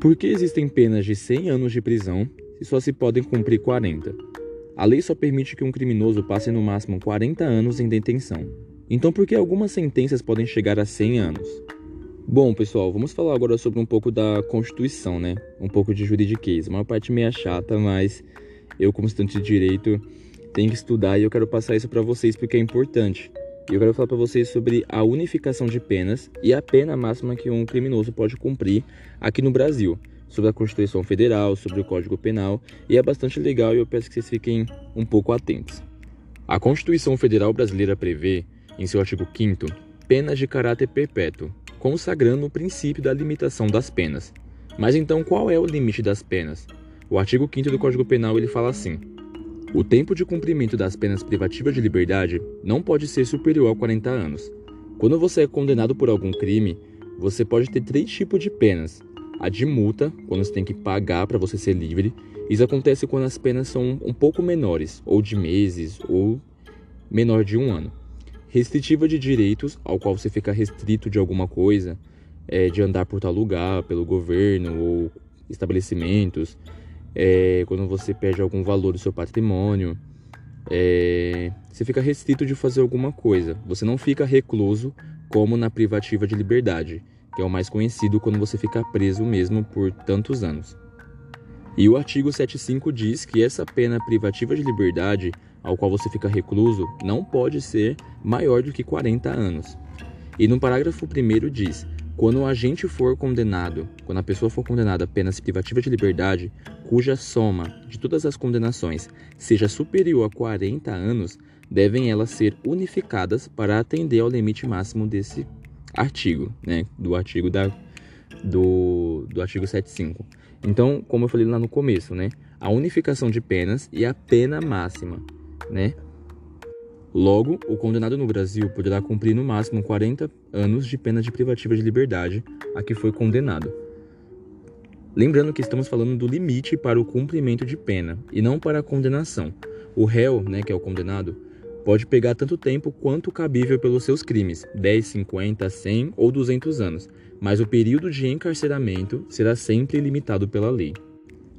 Por que existem penas de 100 anos de prisão se só se podem cumprir 40? A lei só permite que um criminoso passe no máximo 40 anos em detenção. Então, por que algumas sentenças podem chegar a 100 anos? Bom, pessoal, vamos falar agora sobre um pouco da Constituição, né? Um pouco de juridiquês. Uma parte meio chata, mas eu, como estudante de direito, tenho que estudar e eu quero passar isso para vocês porque é importante. E eu quero falar para vocês sobre a unificação de penas e a pena máxima que um criminoso pode cumprir aqui no Brasil, sobre a Constituição Federal, sobre o Código Penal, e é bastante legal e eu peço que vocês fiquem um pouco atentos. A Constituição Federal Brasileira prevê, em seu artigo 5 penas de caráter perpétuo, consagrando o princípio da limitação das penas. Mas então qual é o limite das penas? O artigo 5 do Código Penal ele fala assim: o tempo de cumprimento das penas privativas de liberdade não pode ser superior a 40 anos. Quando você é condenado por algum crime, você pode ter três tipos de penas. A de multa, quando você tem que pagar para você ser livre. Isso acontece quando as penas são um pouco menores, ou de meses, ou menor de um ano. Restritiva de direitos, ao qual você fica restrito de alguma coisa, é, de andar por tal lugar, pelo governo ou estabelecimentos é, quando você perde algum valor do seu patrimônio, é, você fica restrito de fazer alguma coisa. Você não fica recluso como na privativa de liberdade, que é o mais conhecido quando você fica preso mesmo por tantos anos. E o artigo 75 diz que essa pena privativa de liberdade, ao qual você fica recluso, não pode ser maior do que 40 anos. E no parágrafo 1 diz: quando o agente for condenado, quando a pessoa for condenada a penas privativa de liberdade, cuja soma de todas as condenações seja superior a 40 anos, devem elas ser unificadas para atender ao limite máximo desse artigo, né, do artigo da do, do artigo 75. Então, como eu falei lá no começo, né, a unificação de penas e a pena máxima, né? Logo, o condenado no Brasil poderá cumprir no máximo 40 anos de pena de privativa de liberdade a que foi condenado. Lembrando que estamos falando do limite para o cumprimento de pena e não para a condenação. O réu, né, que é o condenado, pode pegar tanto tempo quanto cabível pelos seus crimes, 10, 50, 100 ou 200 anos, mas o período de encarceramento será sempre limitado pela lei.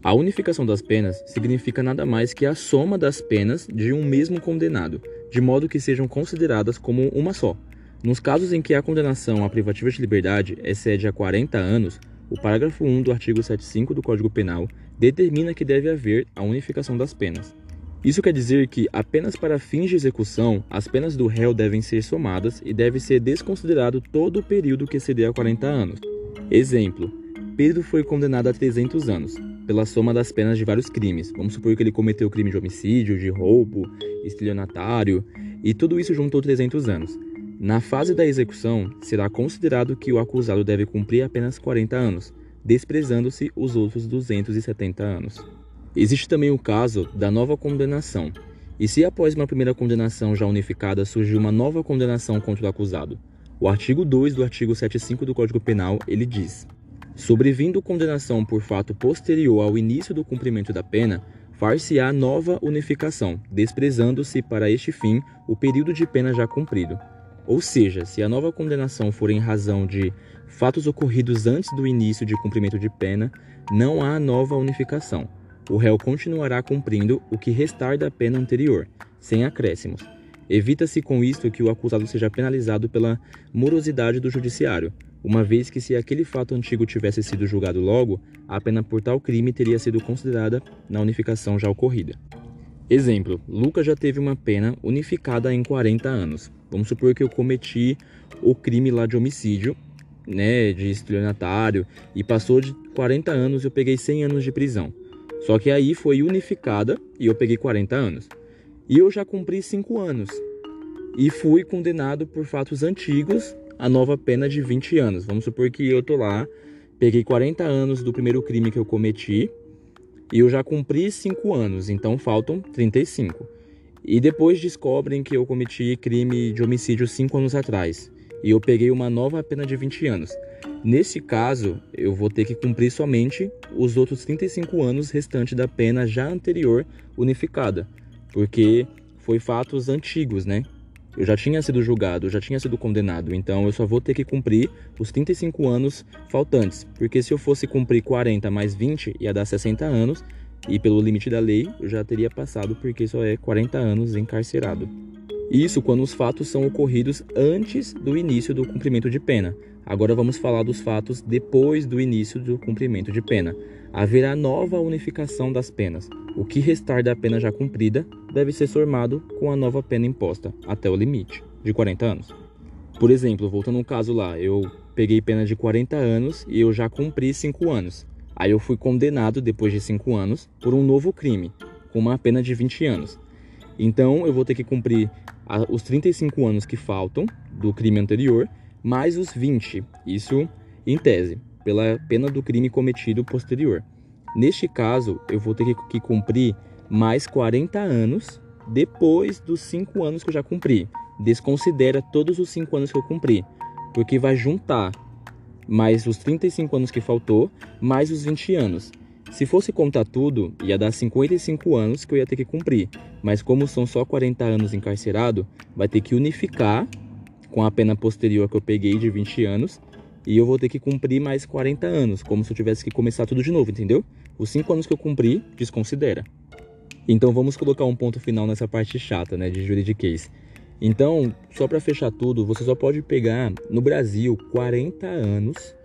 A unificação das penas significa nada mais que a soma das penas de um mesmo condenado, de modo que sejam consideradas como uma só. Nos casos em que a condenação à privativa de liberdade excede a 40 anos, o parágrafo 1 do artigo 75 do Código Penal determina que deve haver a unificação das penas. Isso quer dizer que, apenas para fins de execução, as penas do réu devem ser somadas e deve ser desconsiderado todo o período que exceder a 40 anos. Exemplo: Pedro foi condenado a 300 anos pela soma das penas de vários crimes. Vamos supor que ele cometeu crime de homicídio, de roubo, estelionatário, e tudo isso juntou 300 anos. Na fase da execução, será considerado que o acusado deve cumprir apenas 40 anos, desprezando-se os outros 270 anos. Existe também o caso da nova condenação. E se após uma primeira condenação já unificada surgiu uma nova condenação contra o acusado? O artigo 2 do artigo 75 do Código Penal, ele diz: Sobrevindo condenação por fato posterior ao início do cumprimento da pena, far-se-á nova unificação, desprezando-se para este fim o período de pena já cumprido. Ou seja, se a nova condenação for em razão de fatos ocorridos antes do início de cumprimento de pena, não há nova unificação. O réu continuará cumprindo o que restar da pena anterior, sem acréscimos. Evita-se com isto que o acusado seja penalizado pela morosidade do judiciário, uma vez que se aquele fato antigo tivesse sido julgado logo, a pena por tal crime teria sido considerada na unificação já ocorrida. Exemplo, Lucas já teve uma pena unificada em 40 anos. Vamos supor que eu cometi o crime lá de homicídio, né, de estelionatário, e passou de 40 anos e eu peguei 100 anos de prisão. Só que aí foi unificada e eu peguei 40 anos. E eu já cumpri 5 anos. E fui condenado por fatos antigos a nova pena de 20 anos. Vamos supor que eu tô lá, peguei 40 anos do primeiro crime que eu cometi e eu já cumpri 5 anos, então faltam 35. E depois descobrem que eu cometi crime de homicídio 5 anos atrás e eu peguei uma nova pena de 20 anos. Nesse caso, eu vou ter que cumprir somente os outros 35 anos restantes da pena já anterior unificada, porque foi fatos antigos, né? Eu já tinha sido julgado, já tinha sido condenado, então eu só vou ter que cumprir os 35 anos faltantes, porque se eu fosse cumprir 40 mais 20 ia dar 60 anos, e pelo limite da lei eu já teria passado porque só é 40 anos encarcerado. Isso quando os fatos são ocorridos antes do início do cumprimento de pena. Agora vamos falar dos fatos depois do início do cumprimento de pena. Haverá nova unificação das penas. O que restar da pena já cumprida deve ser somado com a nova pena imposta, até o limite, de 40 anos. Por exemplo, voltando ao caso lá, eu peguei pena de 40 anos e eu já cumpri 5 anos. Aí eu fui condenado, depois de 5 anos, por um novo crime, com uma pena de 20 anos. Então eu vou ter que cumprir os 35 anos que faltam do crime anterior, mais os 20, isso em tese, pela pena do crime cometido posterior. Neste caso, eu vou ter que cumprir mais 40 anos depois dos 5 anos que eu já cumpri. Desconsidera todos os 5 anos que eu cumpri, porque vai juntar mais os 35 anos que faltou, mais os 20 anos. Se fosse contar tudo, ia dar 55 anos que eu ia ter que cumprir. Mas como são só 40 anos encarcerado, vai ter que unificar com a pena posterior que eu peguei de 20 anos. E eu vou ter que cumprir mais 40 anos, como se eu tivesse que começar tudo de novo, entendeu? Os 5 anos que eu cumpri, desconsidera. Então vamos colocar um ponto final nessa parte chata, né, de juridiquês. Então, só para fechar tudo, você só pode pegar no Brasil 40 anos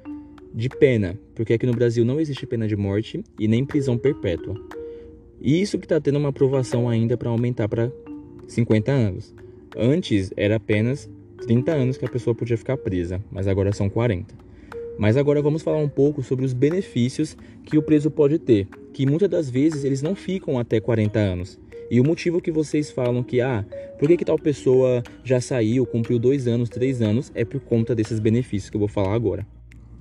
de pena, porque aqui no Brasil não existe pena de morte e nem prisão perpétua. E isso que está tendo uma aprovação ainda para aumentar para 50 anos. Antes era apenas 30 anos que a pessoa podia ficar presa, mas agora são 40. Mas agora vamos falar um pouco sobre os benefícios que o preso pode ter, que muitas das vezes eles não ficam até 40 anos. E o motivo que vocês falam que, ah, por que, que tal pessoa já saiu, cumpriu dois anos, três anos, é por conta desses benefícios que eu vou falar agora.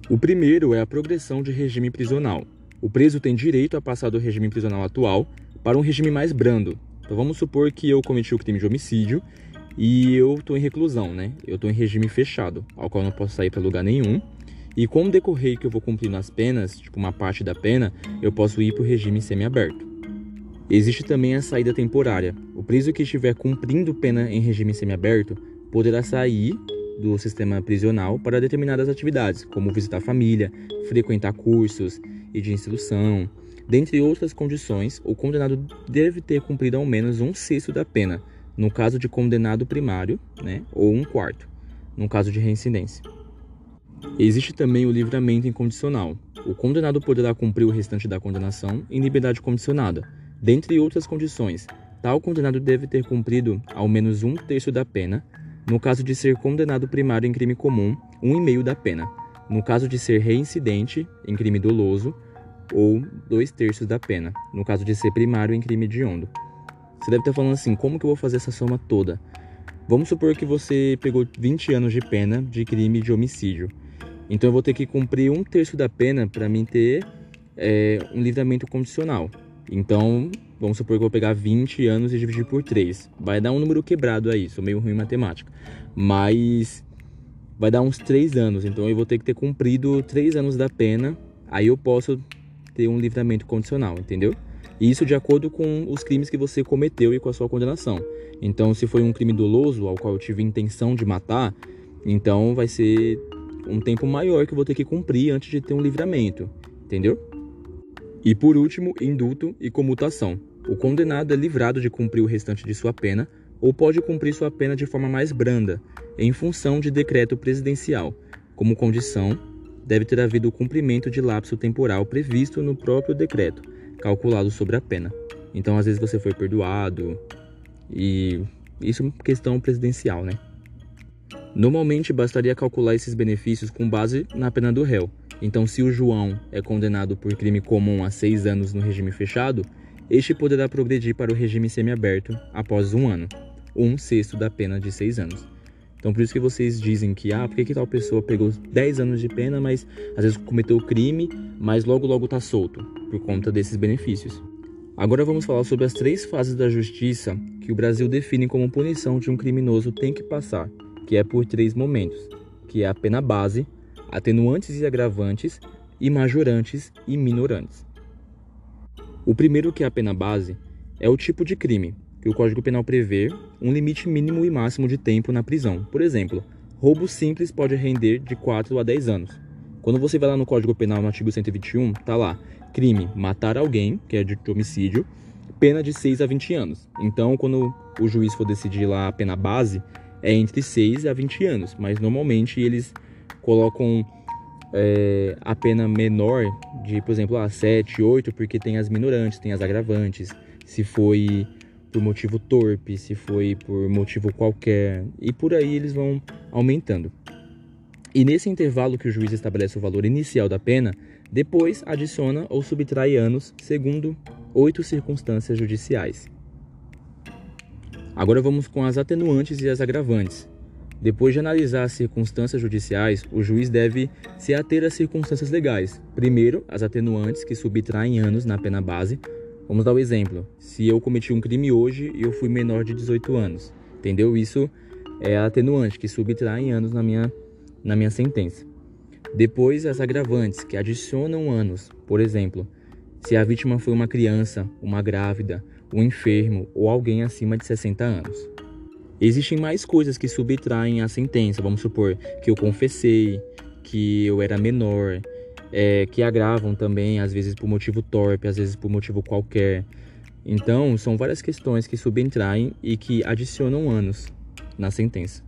O primeiro é a progressão de regime prisional. O preso tem direito a passar do regime prisional atual para um regime mais brando. Então vamos supor que eu cometi o crime de homicídio e eu estou em reclusão, né? Eu estou em regime fechado, ao qual não posso sair para lugar nenhum. E com o decorrer que eu vou cumprindo as penas, tipo uma parte da pena, eu posso ir para o regime semiaberto. Existe também a saída temporária. O preso que estiver cumprindo pena em regime semiaberto poderá sair do sistema prisional para determinadas atividades, como visitar família, frequentar cursos e de instrução. Dentre outras condições, o condenado deve ter cumprido ao menos um sexto da pena, no caso de condenado primário, né, ou um quarto, no caso de reincidência. Existe também o livramento incondicional. O condenado poderá cumprir o restante da condenação em liberdade condicionada. Dentre outras condições, tal condenado deve ter cumprido ao menos um terço da pena no caso de ser condenado primário em crime comum, um e meio da pena. No caso de ser reincidente em crime doloso, ou dois terços da pena. No caso de ser primário em crime hediondo. Você deve estar falando assim, como que eu vou fazer essa soma toda? Vamos supor que você pegou 20 anos de pena de crime de homicídio. Então eu vou ter que cumprir um terço da pena para mim ter é, um livramento condicional. Então, vamos supor que eu vou pegar 20 anos e dividir por 3. Vai dar um número quebrado aí, sou meio ruim em matemática. Mas vai dar uns 3 anos, então eu vou ter que ter cumprido 3 anos da pena, aí eu posso ter um livramento condicional, entendeu? Isso de acordo com os crimes que você cometeu e com a sua condenação. Então, se foi um crime doloso ao qual eu tive intenção de matar, então vai ser um tempo maior que eu vou ter que cumprir antes de ter um livramento, entendeu? E por último, indulto e comutação. O condenado é livrado de cumprir o restante de sua pena ou pode cumprir sua pena de forma mais branda, em função de decreto presidencial. Como condição, deve ter havido o cumprimento de lapso temporal previsto no próprio decreto, calculado sobre a pena. Então, às vezes você foi perdoado e isso é questão presidencial, né? Normalmente bastaria calcular esses benefícios com base na pena do réu, então, se o João é condenado por crime comum a seis anos no regime fechado, este poderá progredir para o regime semiaberto após um ano, um sexto da pena de seis anos. Então, por isso que vocês dizem que, ah, por que, que tal pessoa pegou 10 anos de pena, mas às vezes cometeu crime, mas logo logo está solto, por conta desses benefícios. Agora vamos falar sobre as três fases da justiça que o Brasil define como punição de um criminoso tem que passar, que é por três momentos, que é a pena base, atenuantes e agravantes, e majorantes e minorantes. O primeiro, que é a pena base, é o tipo de crime, que o Código Penal prevê um limite mínimo e máximo de tempo na prisão. Por exemplo, roubo simples pode render de 4 a 10 anos. Quando você vai lá no Código Penal, no artigo 121, tá lá, crime, matar alguém, que é de homicídio, pena de 6 a 20 anos. Então, quando o juiz for decidir lá a pena base, é entre 6 a 20 anos, mas normalmente eles colocam é, a pena menor de, por exemplo, a 7, 8, porque tem as minorantes, tem as agravantes, se foi por motivo torpe, se foi por motivo qualquer, e por aí eles vão aumentando. E nesse intervalo que o juiz estabelece o valor inicial da pena, depois adiciona ou subtrai anos, segundo oito circunstâncias judiciais. Agora vamos com as atenuantes e as agravantes. Depois de analisar as circunstâncias judiciais, o juiz deve se ater às circunstâncias legais. Primeiro, as atenuantes que subtraem anos na pena base. Vamos dar o um exemplo. Se eu cometi um crime hoje e eu fui menor de 18 anos, entendeu? Isso é atenuante que subtrai anos na minha, na minha sentença. Depois, as agravantes que adicionam anos. Por exemplo, se a vítima foi uma criança, uma grávida, um enfermo ou alguém acima de 60 anos. Existem mais coisas que subtraem a sentença, vamos supor que eu confessei, que eu era menor, é, que agravam também, às vezes por motivo torpe, às vezes por motivo qualquer. Então, são várias questões que subtraem e que adicionam anos na sentença.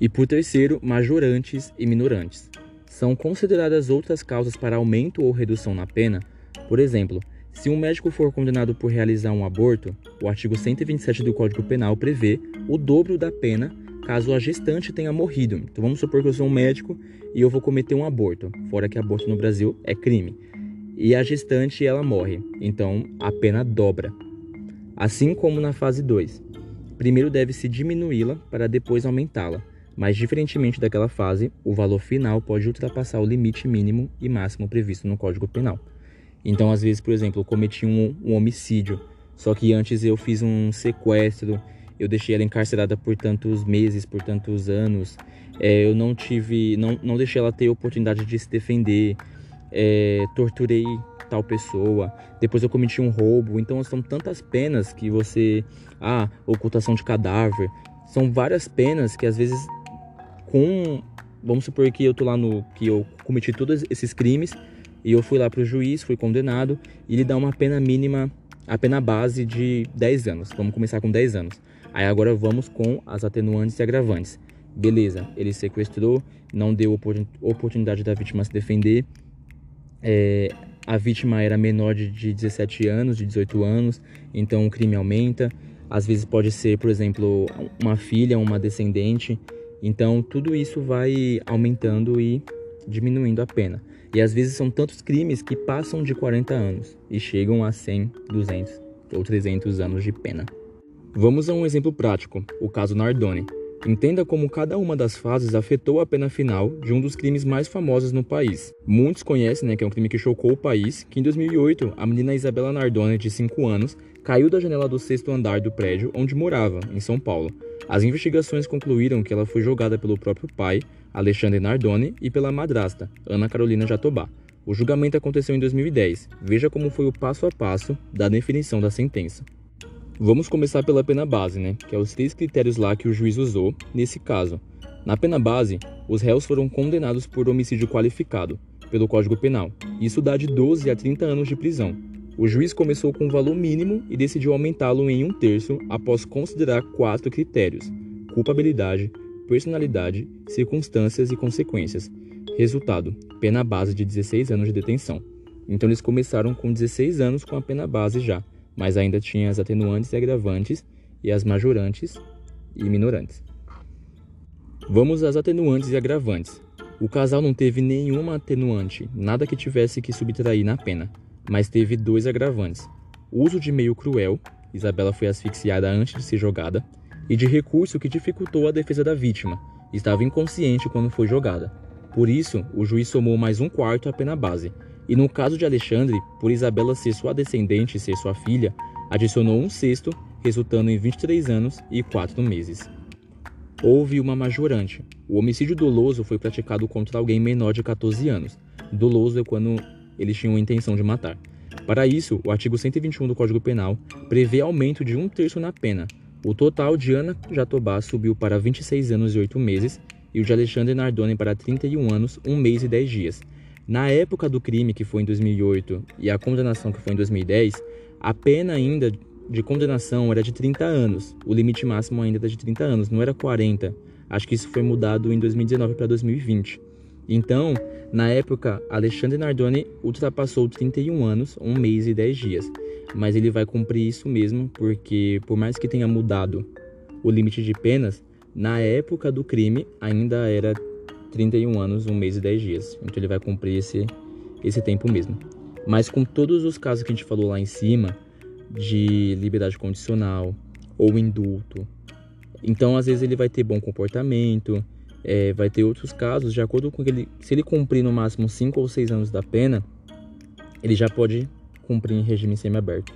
E por terceiro, majorantes e minorantes. São consideradas outras causas para aumento ou redução na pena, por exemplo, se um médico for condenado por realizar um aborto, o artigo 127 do Código Penal prevê o dobro da pena caso a gestante tenha morrido. Então vamos supor que eu sou um médico e eu vou cometer um aborto, fora que aborto no Brasil é crime. E a gestante ela morre, então a pena dobra. Assim como na fase 2. Primeiro deve-se diminuí-la para depois aumentá-la, mas diferentemente daquela fase, o valor final pode ultrapassar o limite mínimo e máximo previsto no Código Penal. Então, às vezes, por exemplo, eu cometi um, um homicídio, só que antes eu fiz um sequestro, eu deixei ela encarcerada por tantos meses, por tantos anos, é, eu não tive, não, não deixei ela ter oportunidade de se defender, é, torturei tal pessoa, depois eu cometi um roubo, então são tantas penas que você, ah, ocultação de cadáver, são várias penas que às vezes com, vamos supor que eu tô lá no, que eu cometi todos esses crimes, e eu fui lá para o juiz, fui condenado e ele dá uma pena mínima, a pena base de 10 anos. Vamos começar com 10 anos. Aí agora vamos com as atenuantes e agravantes. Beleza, ele sequestrou, não deu oportunidade da vítima se defender. É, a vítima era menor de, de 17 anos, de 18 anos, então o crime aumenta. Às vezes pode ser, por exemplo, uma filha, uma descendente. Então tudo isso vai aumentando e diminuindo a pena. E às vezes são tantos crimes que passam de 40 anos e chegam a 100, 200 ou 300 anos de pena. Vamos a um exemplo prático, o caso Nardone. Entenda como cada uma das fases afetou a pena final de um dos crimes mais famosos no país. Muitos conhecem né, que é um crime que chocou o país, que em 2008 a menina Isabela Nardone, de 5 anos, caiu da janela do sexto andar do prédio onde morava, em São Paulo. As investigações concluíram que ela foi jogada pelo próprio pai, Alexandre Nardoni, e pela madrasta, Ana Carolina Jatobá. O julgamento aconteceu em 2010. Veja como foi o passo a passo da definição da sentença. Vamos começar pela pena base, né? Que é os três critérios lá que o juiz usou nesse caso. Na pena base, os réus foram condenados por homicídio qualificado pelo Código Penal. Isso dá de 12 a 30 anos de prisão. O juiz começou com um valor mínimo e decidiu aumentá-lo em um terço após considerar quatro critérios: culpabilidade, personalidade, circunstâncias e consequências. Resultado: pena base de 16 anos de detenção. Então eles começaram com 16 anos com a pena base já, mas ainda tinha as atenuantes e agravantes e as majorantes e minorantes. Vamos às atenuantes e agravantes. O casal não teve nenhuma atenuante, nada que tivesse que subtrair na pena, mas teve dois agravantes: uso de meio cruel, Isabela foi asfixiada antes de ser jogada, e de recurso que dificultou a defesa da vítima, estava inconsciente quando foi jogada. Por isso, o juiz somou mais um quarto à pena base, e no caso de Alexandre, por Isabela ser sua descendente e ser sua filha, adicionou um sexto, resultando em 23 anos e 4 meses. Houve uma majorante. O homicídio doloso foi praticado contra alguém menor de 14 anos. Doloso é quando eles tinham a intenção de matar. Para isso, o artigo 121 do Código Penal prevê aumento de um terço na pena. O total de Ana Jatobá subiu para 26 anos e 8 meses e o de Alexandre Nardoni para 31 anos, 1 mês e 10 dias. Na época do crime, que foi em 2008, e a condenação, que foi em 2010, a pena ainda de condenação era de 30 anos. O limite máximo ainda era de 30 anos, não era 40. Acho que isso foi mudado em 2019 para 2020. Então, na época, Alexandre Nardoni ultrapassou 31 anos, 1 mês e 10 dias. Mas ele vai cumprir isso mesmo, porque por mais que tenha mudado o limite de penas, na época do crime ainda era 31 anos, 1 mês e 10 dias. Então ele vai cumprir esse, esse tempo mesmo. Mas com todos os casos que a gente falou lá em cima, de liberdade condicional ou indulto, então às vezes ele vai ter bom comportamento, é, vai ter outros casos, de acordo com ele, se ele cumprir no máximo 5 ou 6 anos da pena, ele já pode cumprir em regime semiaberto.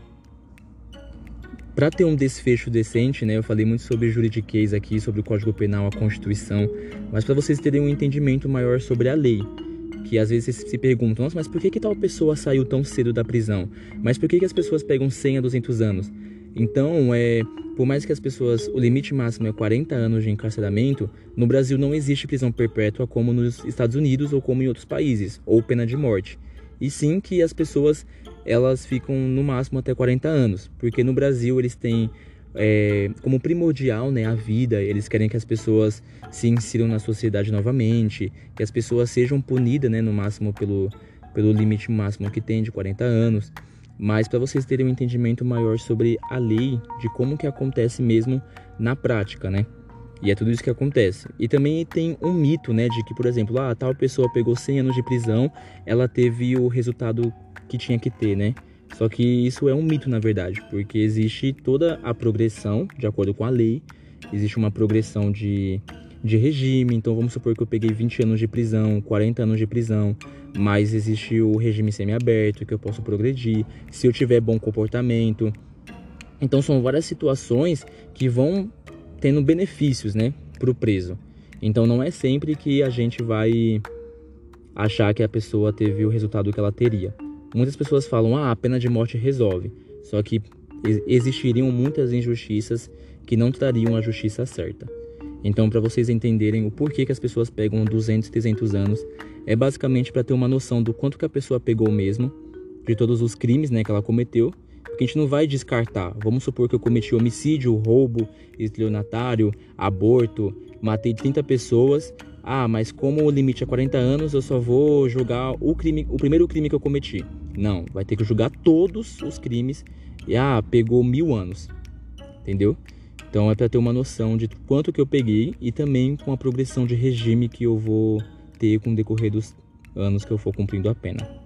Para ter um desfecho decente, né, eu falei muito sobre juridiquês aqui, sobre o Código Penal, a Constituição, mas para vocês terem um entendimento maior sobre a lei, que às vezes se perguntam, nossa, mas por que, que tal pessoa saiu tão cedo da prisão? Mas por que, que as pessoas pegam 100 a 200 anos? Então, é, por mais que as pessoas, o limite máximo é 40 anos de encarceramento, no Brasil não existe prisão perpétua como nos Estados Unidos ou como em outros países, ou pena de morte. E sim que as pessoas, elas ficam no máximo até 40 anos, porque no Brasil eles têm é, como primordial né, a vida, eles querem que as pessoas se insiram na sociedade novamente, que as pessoas sejam punidas né, no máximo pelo, pelo limite máximo que tem de 40 anos mas para vocês terem um entendimento maior sobre a lei, de como que acontece mesmo na prática, né? E é tudo isso que acontece. E também tem um mito, né, de que, por exemplo, ah, tal pessoa pegou 100 anos de prisão, ela teve o resultado que tinha que ter, né? Só que isso é um mito, na verdade, porque existe toda a progressão, de acordo com a lei, existe uma progressão de de regime. Então vamos supor que eu peguei 20 anos de prisão, 40 anos de prisão, mas existe o regime semiaberto que eu posso progredir, se eu tiver bom comportamento. Então são várias situações que vão tendo benefícios, né, para o preso. Então não é sempre que a gente vai achar que a pessoa teve o resultado que ela teria. Muitas pessoas falam: "Ah, a pena de morte resolve". Só que existiriam muitas injustiças que não trariam a justiça certa. Então, para vocês entenderem o porquê que as pessoas pegam 200, 300 anos, é basicamente para ter uma noção do quanto que a pessoa pegou mesmo, de todos os crimes né, que ela cometeu, porque a gente não vai descartar. Vamos supor que eu cometi homicídio, roubo, estelionatário, aborto, matei 30 pessoas. Ah, mas como o limite é 40 anos, eu só vou julgar o crime, o primeiro crime que eu cometi. Não, vai ter que julgar todos os crimes. E ah, pegou mil anos. Entendeu? Então é para ter uma noção de quanto que eu peguei e também com a progressão de regime que eu vou ter com o decorrer dos anos que eu for cumprindo a pena.